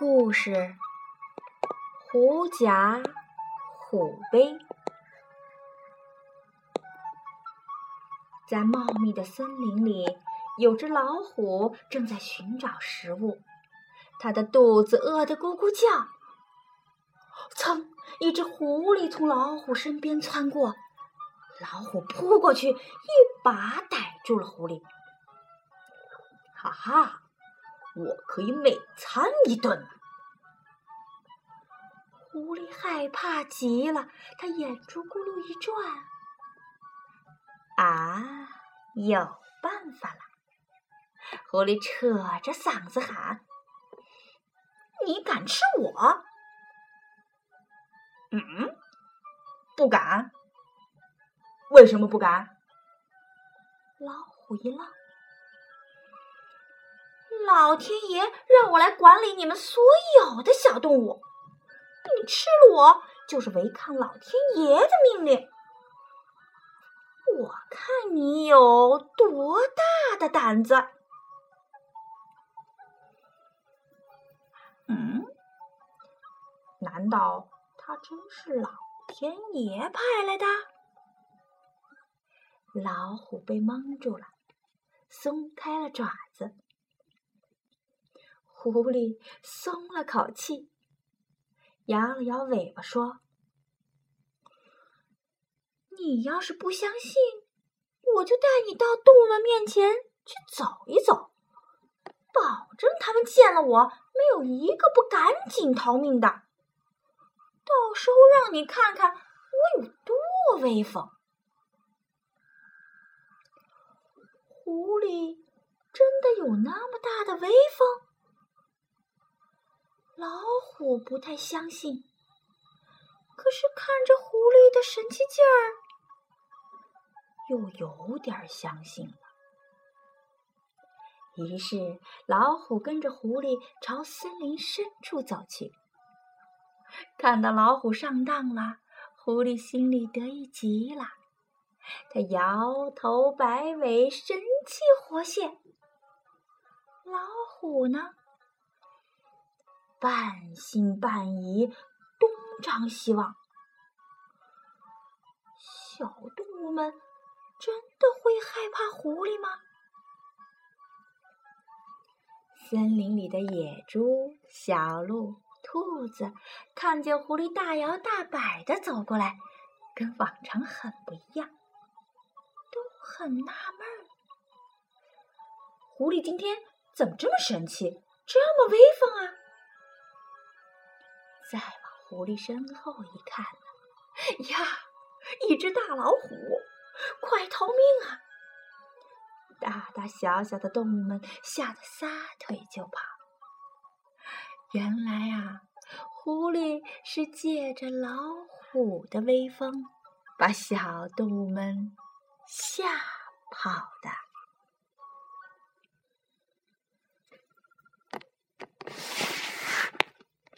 故事《狐假虎威》。在茂密的森林里，有只老虎正在寻找食物，它的肚子饿得咕咕叫。噌！一只狐狸从老虎身边窜过，老虎扑过去，一把逮住了狐狸。哈哈！我可以美餐一顿。狐狸害怕极了，它眼珠咕噜一转，啊，有办法了！狐狸扯着嗓子喊：“你敢吃我？”“嗯，不敢。为什么不敢？”老虎一愣。老天爷让我来管理你们所有的小动物，你吃了我就是违抗老天爷的命令。我看你有多大的胆子！嗯？难道他真是老天爷派来的？老虎被蒙住了，松开了爪子。狐狸松了口气，摇了摇尾巴说：“你要是不相信，我就带你到动物们面前去走一走，保证他们见了我，没有一个不赶紧逃命的。到时候让你看看我有多威风。”狐狸真的有那么大的威风？老虎不太相信，可是看着狐狸的神气劲儿，又有点相信了。于是，老虎跟着狐狸朝森林深处走去。看到老虎上当了，狐狸心里得意极了，它摇头摆尾，神气活现。老虎呢？半信半疑，东张西望。小动物们真的会害怕狐狸吗？森林里的野猪、小鹿、兔子看见狐狸大摇大摆的走过来，跟往常很不一样，都很纳闷儿：狐狸今天怎么这么神气，这么威风啊？再往狐狸身后一看呢，呀，一只大老虎，快逃命啊！大大小小的动物们吓得撒腿就跑。原来啊，狐狸是借着老虎的威风，把小动物们吓跑的。